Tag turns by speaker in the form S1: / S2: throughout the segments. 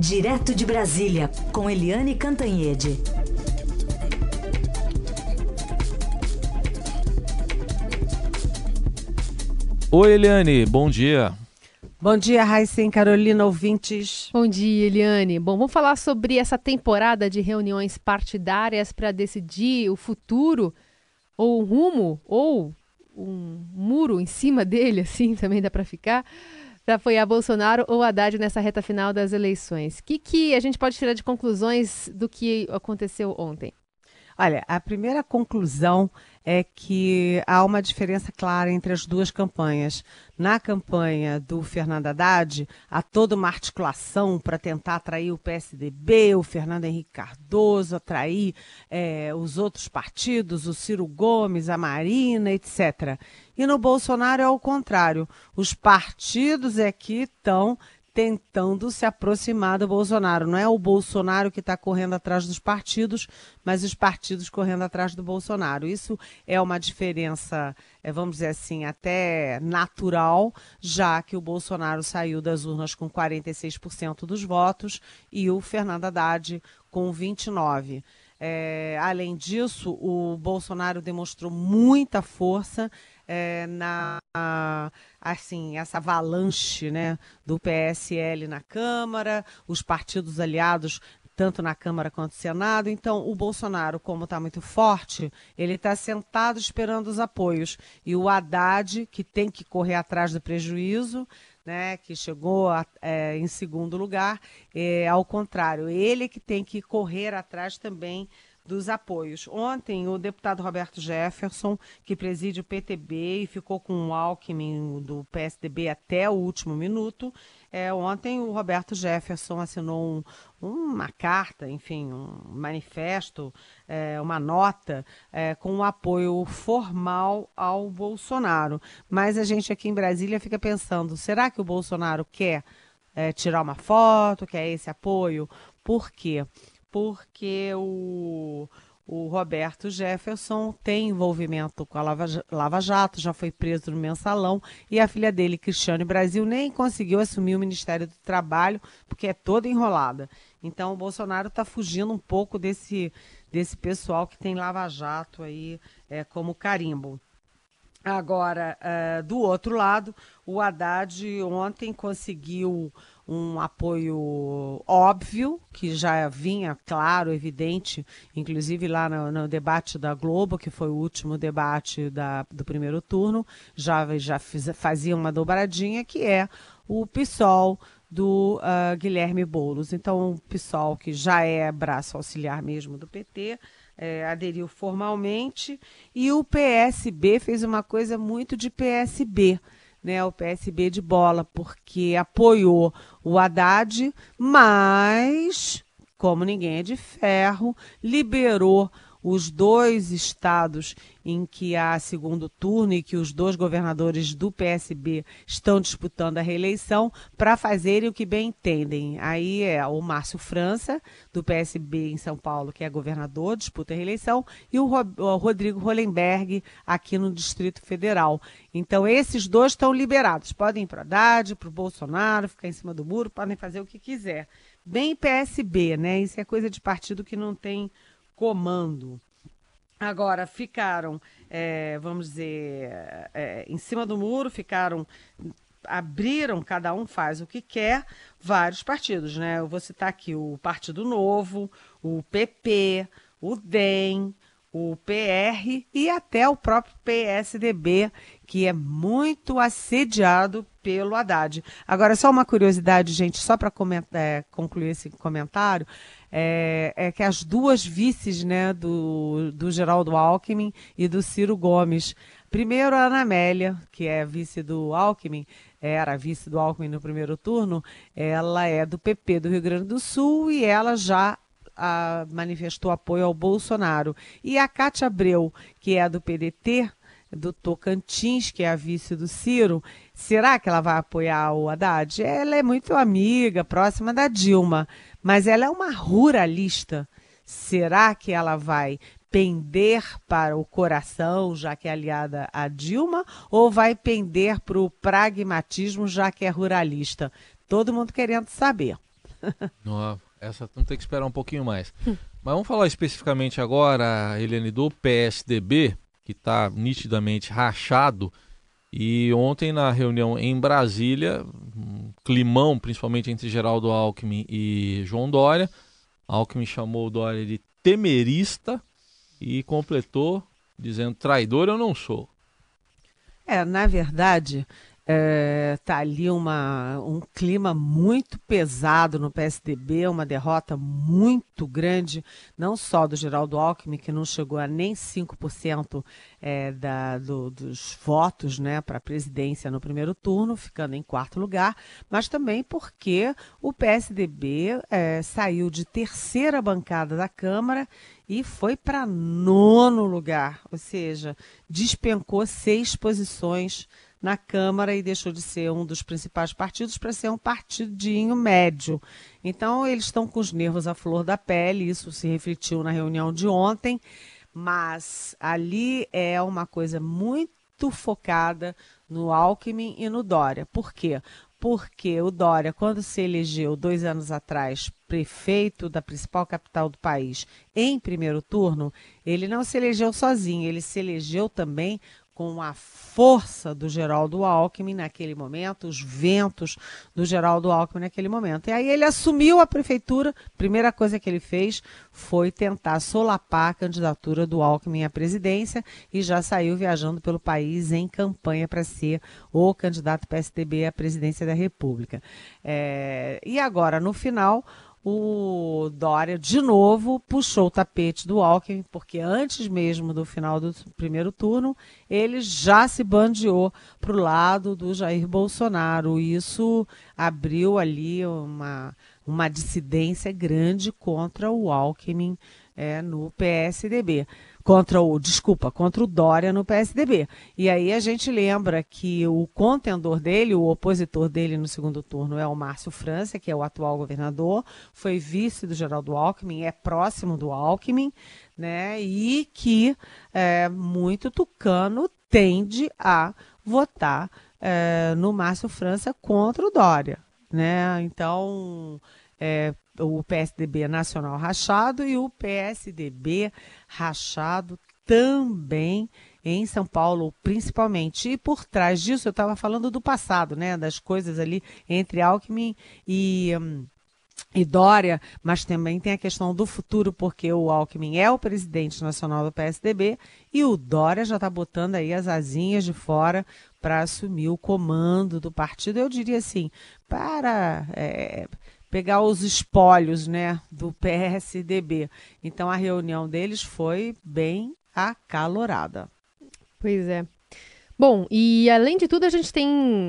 S1: Direto de Brasília, com Eliane Cantanhede.
S2: Oi, Eliane, bom dia.
S3: Bom dia, Raíssen, Carolina, ouvintes.
S4: Bom dia, Eliane. Bom, vamos falar sobre essa temporada de reuniões partidárias para decidir o futuro, ou o rumo, ou um muro em cima dele, assim também dá para ficar, para apoiar Bolsonaro ou Haddad nessa reta final das eleições. O que, que a gente pode tirar de conclusões do que aconteceu ontem?
S3: Olha, a primeira conclusão é que há uma diferença clara entre as duas campanhas. Na campanha do Fernando Haddad, há toda uma articulação para tentar atrair o PSDB, o Fernando Henrique Cardoso, atrair é, os outros partidos, o Ciro Gomes, a Marina, etc. E no Bolsonaro é o contrário. Os partidos é que estão tentando se aproximar do Bolsonaro. Não é o Bolsonaro que está correndo atrás dos partidos, mas os partidos correndo atrás do Bolsonaro. Isso é uma diferença, é, vamos dizer assim, até natural, já que o Bolsonaro saiu das urnas com 46% dos votos e o Fernando Haddad com 29%. É, além disso, o Bolsonaro demonstrou muita força é, na assim essa avalanche né, do PSL na Câmara, os partidos aliados tanto na Câmara quanto no Senado. Então, o Bolsonaro, como está muito forte, ele está sentado esperando os apoios. E o Haddad, que tem que correr atrás do prejuízo, né, que chegou a, é, em segundo lugar, é ao contrário, ele que tem que correr atrás também dos apoios. Ontem, o deputado Roberto Jefferson, que preside o PTB e ficou com o Alckmin do PSDB até o último minuto, é, ontem o Roberto Jefferson assinou um, uma carta, enfim, um manifesto, é, uma nota é, com um apoio formal ao Bolsonaro. Mas a gente aqui em Brasília fica pensando: será que o Bolsonaro quer é, tirar uma foto, quer esse apoio? Por quê? Porque o, o Roberto Jefferson tem envolvimento com a Lava, Lava Jato, já foi preso no mensalão, e a filha dele, Cristiane Brasil, nem conseguiu assumir o Ministério do Trabalho, porque é toda enrolada. Então o Bolsonaro está fugindo um pouco desse, desse pessoal que tem Lava Jato aí é, como carimbo. Agora, uh, do outro lado, o Haddad ontem conseguiu um apoio óbvio, que já vinha claro, evidente, inclusive lá no, no, debate da Globo, que foi o último debate da, do primeiro turno, já, já fiz, fazia uma dobradinha, que é o PSOL do uh, Guilherme Boulos. Então, o PSOL, que já é braço auxiliar mesmo do PT, é, aderiu formalmente, e o PSB fez uma coisa muito de PSB né, o PSB de bola, porque apoiou o Haddad, mas, como ninguém é de ferro, liberou os dois estados em que há segundo turno e que os dois governadores do PSB estão disputando a reeleição para fazerem o que bem entendem. Aí é o Márcio França, do PSB em São Paulo, que é governador, disputa a reeleição, e o, Rodrigo Hollenberg, aqui no Distrito Federal. Então, esses dois estão liberados. Podem ir para Haddad, para o Bolsonaro, ficar em cima do muro, podem fazer o que quiser. Bem PSB, né? Isso é coisa de partido que não tem comando. Agora, ficaram, é, vamos dizer, é, em cima do muro, ficaram, abriram, cada um faz o que quer, vários partidos, né? Eu vou citar aqui o Partido Novo, o PP, o DEM, o PR e até o próprio PSDB, que é muito assediado pelo Haddad. Agora, só uma curiosidade, gente, só para é, concluir esse comentário é, é, que as duas vices né, do, do Geraldo Alckmin e do Ciro Gomes. Primeiro, a Ana Amélia, que é vice do Alckmin, era vice do Alckmin no primeiro turno, ela é do PP do Rio Grande do Sul e ela já a, manifestou apoio ao Bolsonaro. E a Cátia Abreu, que é do PDT, do Tocantins, que é a vice do Ciro, será que ela vai apoiar o Haddad? Ela é muito amiga, próxima da Dilma mas ela é uma ruralista. Será que ela vai pender para o coração, já que é aliada a Dilma, ou vai pender para o pragmatismo, já que é ruralista? Todo mundo querendo saber.
S2: Não, essa vamos ter que esperar um pouquinho mais. Mas vamos falar especificamente agora, Eliane, do PSDB, que está nitidamente rachado. E ontem, na reunião em Brasília, um climão, principalmente entre Geraldo Alckmin e João Dória. Alckmin chamou o Dória de temerista e completou dizendo: traidor eu não sou.
S3: É, na verdade, É, ali uma, um clima muito pesado no PSDB, uma derrota muito grande, não só do Geraldo Alckmin, que não chegou a nem 5% é, da, do, dos votos né, para a presidência no primeiro turno, ficando em quarto lugar, mas também porque o PSDB é, saiu de terceira bancada da Câmara e foi para nono lugar, ou seja, despencou seis posições na Câmara e deixou de ser um dos principais partidos para ser um partidinho médio. Então, eles estão com os nervos à flor da pele, isso se refletiu na reunião de ontem, mas ali é uma coisa muito focada no Alckmin e no Dória. Por quê? Porque o Dória, quando se elegeu dois anos atrás prefeito da principal capital do país em primeiro turno, ele não se elegeu sozinho, ele se elegeu também com a força do Geraldo Alckmin naquele momento, os ventos do Geraldo Alckmin naquele momento. E aí ele assumiu a prefeitura, primeira coisa que ele fez foi tentar solapar a candidatura do Alckmin à presidência e já saiu viajando pelo país em campanha para ser o candidato PSDB à presidência da República. É, e agora, no final, o Dória, de novo, puxou o tapete do Alckmin, porque antes mesmo do final do primeiro turno, ele já se bandeou para o lado do Jair Bolsonaro. Isso abriu ali uma, uma dissidência grande contra o Alckmin é, no PSDB contra o, desculpa, contra o Dória no PSDB. E aí a gente lembra que o contendor dele, o opositor dele no segundo turno é o Márcio França, que é o atual governador, foi vice do Geraldo Alckmin, é próximo do Alckmin, né? E que é, muito tucano tende a votar é, no Márcio França contra o Dória, né? Então, é, o PSDB nacional rachado e o PSDB rachado também em São Paulo, principalmente. E por trás disso, eu estava falando do passado, né? Das coisas ali entre Alckmin e. Hum, e Dória, mas também tem a questão do futuro, porque o Alckmin é o presidente nacional do PSDB e o Dória já está botando aí as asinhas de fora para assumir o comando do partido. Eu diria assim, para é, pegar os espólios né, do PSDB. Então a reunião deles foi bem acalorada.
S4: Pois é. Bom, e além de tudo, a gente tem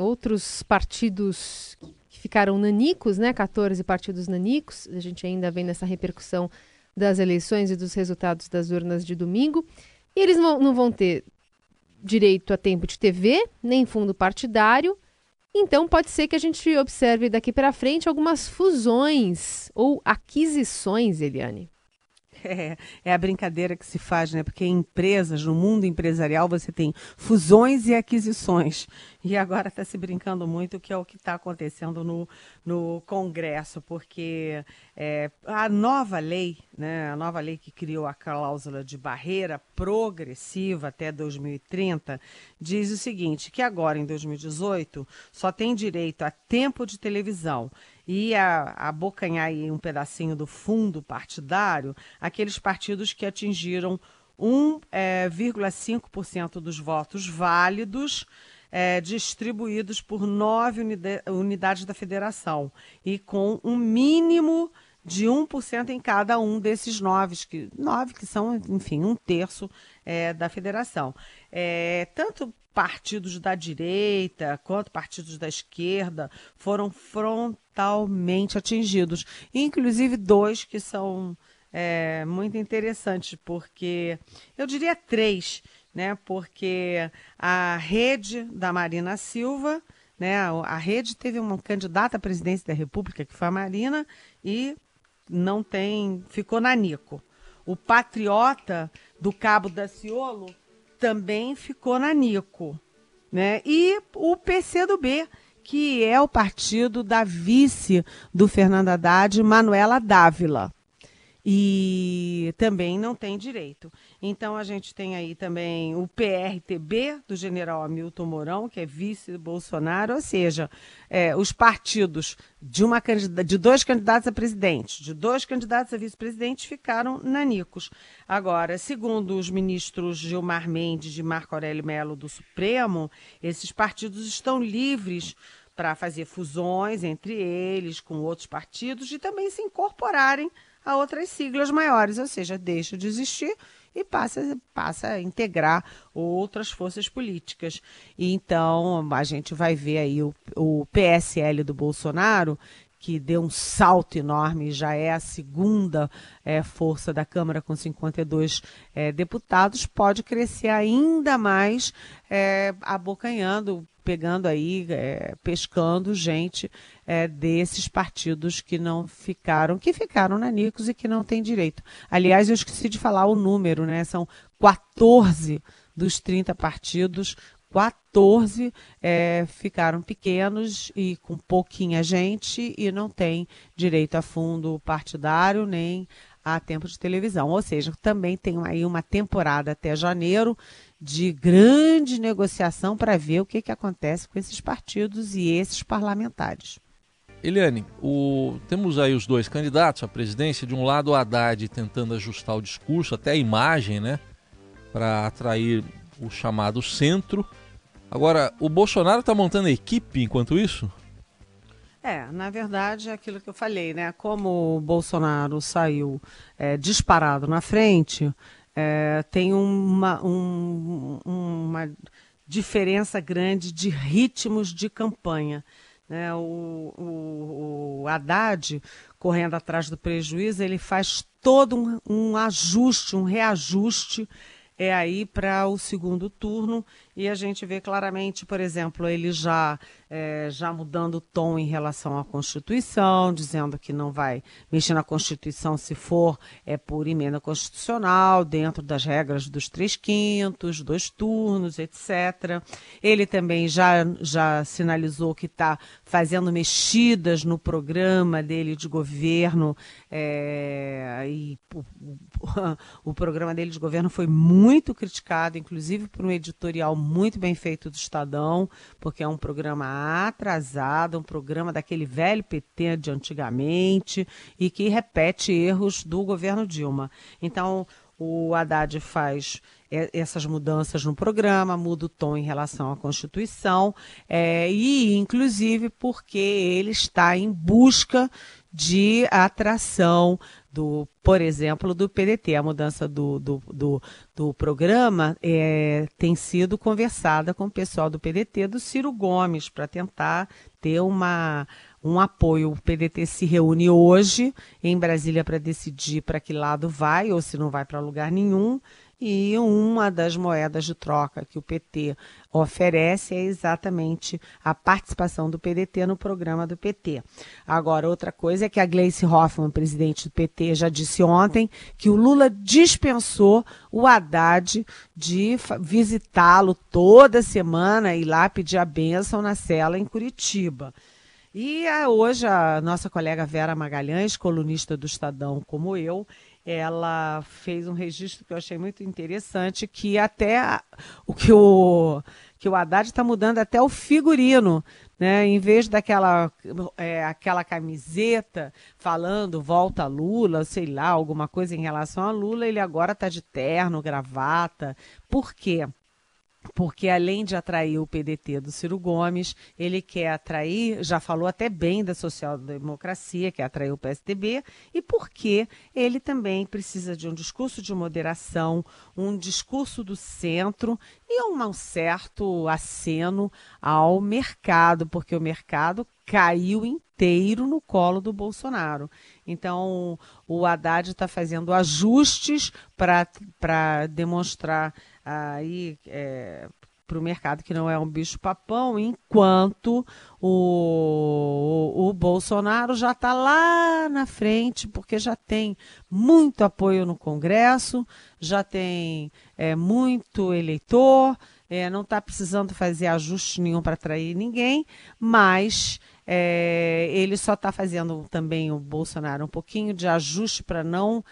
S4: outros partidos que ficaram nanicos, né? 14 partidos nanicos. A gente ainda vem nessa repercussão das eleições e dos resultados das urnas de domingo. E eles não vão ter direito a tempo de TV, nem fundo partidário, então, pode ser que a gente observe daqui para frente algumas fusões ou aquisições, Eliane.
S3: É, é, a brincadeira que se faz, né? Porque em empresas, no mundo empresarial, você tem fusões e aquisições. E agora está se brincando muito, que é o que está acontecendo no, no Congresso, porque é, a nova lei, né, a nova lei que criou a cláusula de barreira progressiva até 2030, diz o seguinte: que agora, em 2018, só tem direito a tempo de televisão e abocanhar aí um pedacinho do fundo partidário aqueles partidos que atingiram 1,5% é, dos votos válidos é, distribuídos por nove unidades da federação e com um mínimo de 1% em cada um desses nove, que, nove que são, enfim, um terço é, da federação. É, tanto partidos da direita quanto partidos da esquerda foram frontalmente atingidos, inclusive dois que são é, muito interessantes, porque eu diria três né? Porque a rede da Marina Silva, né? A rede teve uma candidata à presidência da República que foi a Marina e não tem, ficou na Nico. O patriota do Cabo da Ciolo também ficou na Nico, né? E o PC do B, que é o partido da vice do Fernando Haddad, Manuela Dávila e também não tem direito. Então a gente tem aí também o PRTB do general Hamilton Mourão, que é vice do Bolsonaro, ou seja, é, os partidos de, uma, de dois candidatos a presidente, de dois candidatos a vice-presidente ficaram nanicos. Agora, segundo os ministros Gilmar Mendes e Marco Aurélio Melo do Supremo, esses partidos estão livres para fazer fusões entre eles com outros partidos e também se incorporarem a outras siglas maiores, ou seja, deixa de existir e passa, passa a integrar outras forças políticas. E então a gente vai ver aí o, o PSL do Bolsonaro, que deu um salto enorme, já é a segunda é, força da Câmara com 52 é, deputados, pode crescer ainda mais, é, abocanhando pegando aí, pescando gente é, desses partidos que não ficaram, que ficaram na Nicos e que não têm direito. Aliás, eu esqueci de falar o número, né? São 14 dos 30 partidos, 14 é, ficaram pequenos e com pouquinha gente e não tem direito a fundo partidário nem a tempo de televisão. Ou seja, também tem aí uma temporada até janeiro de grande negociação para ver o que, que acontece com esses partidos e esses parlamentares.
S2: Eliane, o... temos aí os dois candidatos à presidência. De um lado, o Haddad tentando ajustar o discurso, até a imagem, né? Para atrair o chamado centro. Agora, o Bolsonaro está montando a equipe enquanto isso?
S3: É, na verdade, é aquilo que eu falei, né? Como o Bolsonaro saiu é, disparado na frente, é, tem uma, um, uma diferença grande de ritmos de campanha. Né? O, o, o Haddad, correndo atrás do prejuízo, ele faz todo um, um ajuste, um reajuste é aí para o segundo turno e a gente vê claramente, por exemplo, ele já é, já mudando o tom em relação à Constituição, dizendo que não vai mexer na Constituição se for é por emenda constitucional, dentro das regras dos três quintos, dois turnos, etc. Ele também já, já sinalizou que está fazendo mexidas no programa dele de governo, é, e o, o, o programa dele de governo foi muito criticado, inclusive por um editorial muito bem feito do Estadão, porque é um programa atrasado, um programa daquele velho PT de antigamente e que repete erros do governo Dilma. Então, o Haddad faz essas mudanças no programa, muda o tom em relação à Constituição, é, e inclusive porque ele está em busca de atração do, por exemplo, do PDT. A mudança do, do, do, do programa é, tem sido conversada com o pessoal do PDT, do Ciro Gomes, para tentar ter uma, um apoio. O PDT se reúne hoje em Brasília para decidir para que lado vai ou se não vai para lugar nenhum. E uma das moedas de troca que o PT oferece é exatamente a participação do PDT no programa do PT. Agora, outra coisa é que a Gleice Hoffmann, presidente do PT, já disse ontem que o Lula dispensou o Haddad de visitá-lo toda semana e lá pedir a bênção na cela em Curitiba. E a, hoje a nossa colega Vera Magalhães, colunista do Estadão como eu, ela fez um registro que eu achei muito interessante, que até o que o, que o Haddad está mudando até o figurino. Né? Em vez daquela é, aquela camiseta falando volta Lula, sei lá, alguma coisa em relação a Lula, ele agora está de terno, gravata. Por quê? Porque além de atrair o PDT do Ciro Gomes, ele quer atrair, já falou até bem da social-democracia, quer atrair o PSDB, e porque ele também precisa de um discurso de moderação, um discurso do centro e um certo aceno ao mercado, porque o mercado caiu inteiro no colo do Bolsonaro. Então, o Haddad está fazendo ajustes para demonstrar aí é, para o mercado que não é um bicho-papão, enquanto o, o, o Bolsonaro já está lá na frente, porque já tem muito apoio no Congresso, já tem é, muito eleitor, é, não está precisando fazer ajuste nenhum para atrair ninguém, mas é, ele só está fazendo também o Bolsonaro um pouquinho de ajuste para não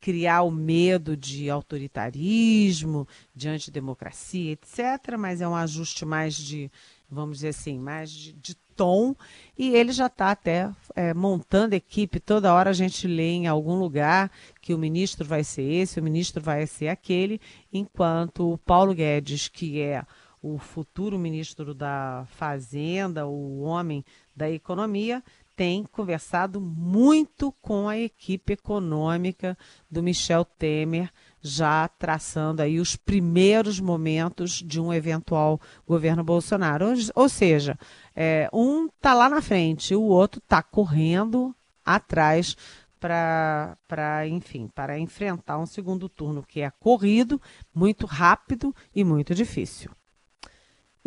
S3: criar o medo de autoritarismo, de antidemocracia, etc. Mas é um ajuste mais de, vamos dizer assim, mais de, de tom. E ele já está até é, montando equipe. Toda hora a gente lê em algum lugar que o ministro vai ser esse, o ministro vai ser aquele, enquanto o Paulo Guedes, que é o futuro ministro da Fazenda, o homem da economia, tem conversado muito com a equipe econômica do Michel Temer, já traçando aí os primeiros momentos de um eventual governo Bolsonaro. Ou, seja, é, um está lá na frente, o outro está correndo atrás para, enfim, para enfrentar um segundo turno que é corrido, muito rápido e muito difícil.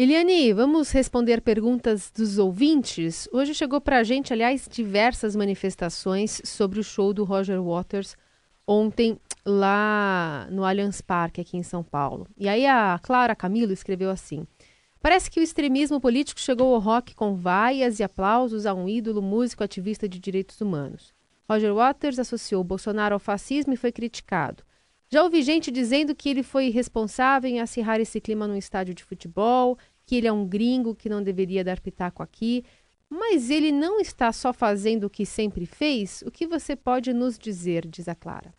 S4: Eliane, vamos responder perguntas dos ouvintes. Hoje chegou para a gente, aliás, diversas manifestações sobre o show do Roger Waters ontem lá no Allianz Parque, aqui em São Paulo. E aí a Clara Camilo escreveu assim: Parece que o extremismo político chegou ao rock com vaias e aplausos a um ídolo músico ativista de direitos humanos. Roger Waters associou Bolsonaro ao fascismo e foi criticado. Já ouvi gente dizendo que ele foi responsável em acirrar esse clima num estádio de futebol, que ele é um gringo que não deveria dar pitaco aqui. Mas ele não está só fazendo o que sempre fez? O que você pode nos dizer, diz a Clara?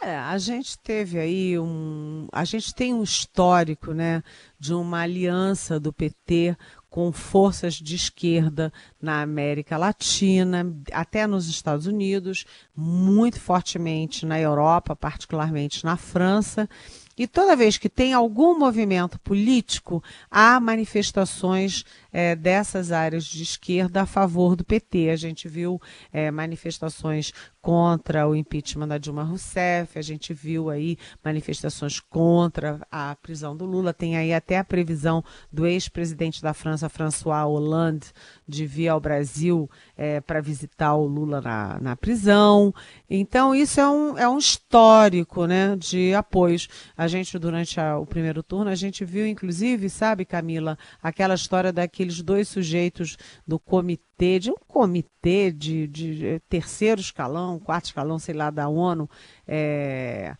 S3: É, a gente teve aí um. A gente tem um histórico né, de uma aliança do PT com forças de esquerda na América Latina, até nos Estados Unidos, muito fortemente na Europa, particularmente na França. E toda vez que tem algum movimento político, há manifestações é, dessas áreas de esquerda a favor do PT. A gente viu é, manifestações contra o impeachment da Dilma Rousseff, a gente viu aí manifestações contra a prisão do Lula. Tem aí até a previsão do ex-presidente da França, François Hollande, de vir ao Brasil é, para visitar o Lula na, na prisão. Então, isso é um, é um histórico né, de apoios. A gente, durante a, o primeiro turno, a gente viu, inclusive, sabe, Camila, aquela história daquele aqueles dois sujeitos do comitê, de um comitê de, de terceiro escalão, quarto escalão, sei lá, da ONU, é,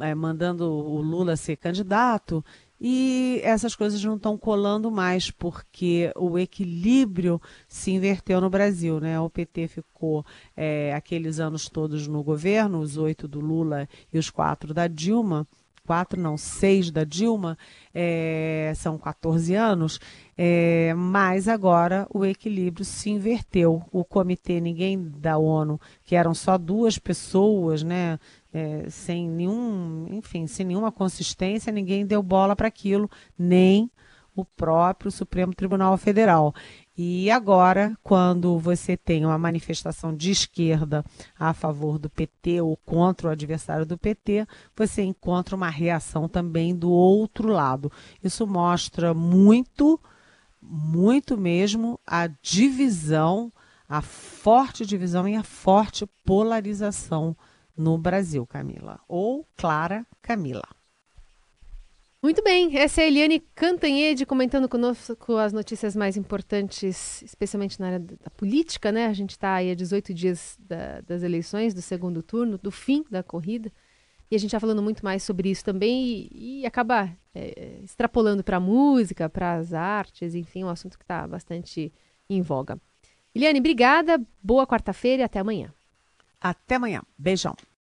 S3: é, mandando o Lula ser candidato. E essas coisas não estão colando mais, porque o equilíbrio se inverteu no Brasil. Né? O PT ficou é, aqueles anos todos no governo, os oito do Lula e os quatro da Dilma quatro, não, seis da Dilma, é, são 14 anos, é, mas agora o equilíbrio se inverteu. O comitê, ninguém da ONU, que eram só duas pessoas, né, é, sem nenhum, enfim, sem nenhuma consistência, ninguém deu bola para aquilo, nem o próprio Supremo Tribunal Federal. E agora, quando você tem uma manifestação de esquerda a favor do PT ou contra o adversário do PT, você encontra uma reação também do outro lado. Isso mostra muito, muito mesmo a divisão, a forte divisão e a forte polarização no Brasil, Camila. Ou Clara Camila.
S4: Muito bem, essa é a Eliane Cantanhede comentando conosco as notícias mais importantes, especialmente na área da política, né? A gente está aí a 18 dias da, das eleições, do segundo turno, do fim da corrida, e a gente está falando muito mais sobre isso também e, e acaba é, extrapolando para a música, para as artes, enfim, um assunto que está bastante em voga. Eliane, obrigada, boa quarta-feira e até amanhã.
S3: Até amanhã. Beijão.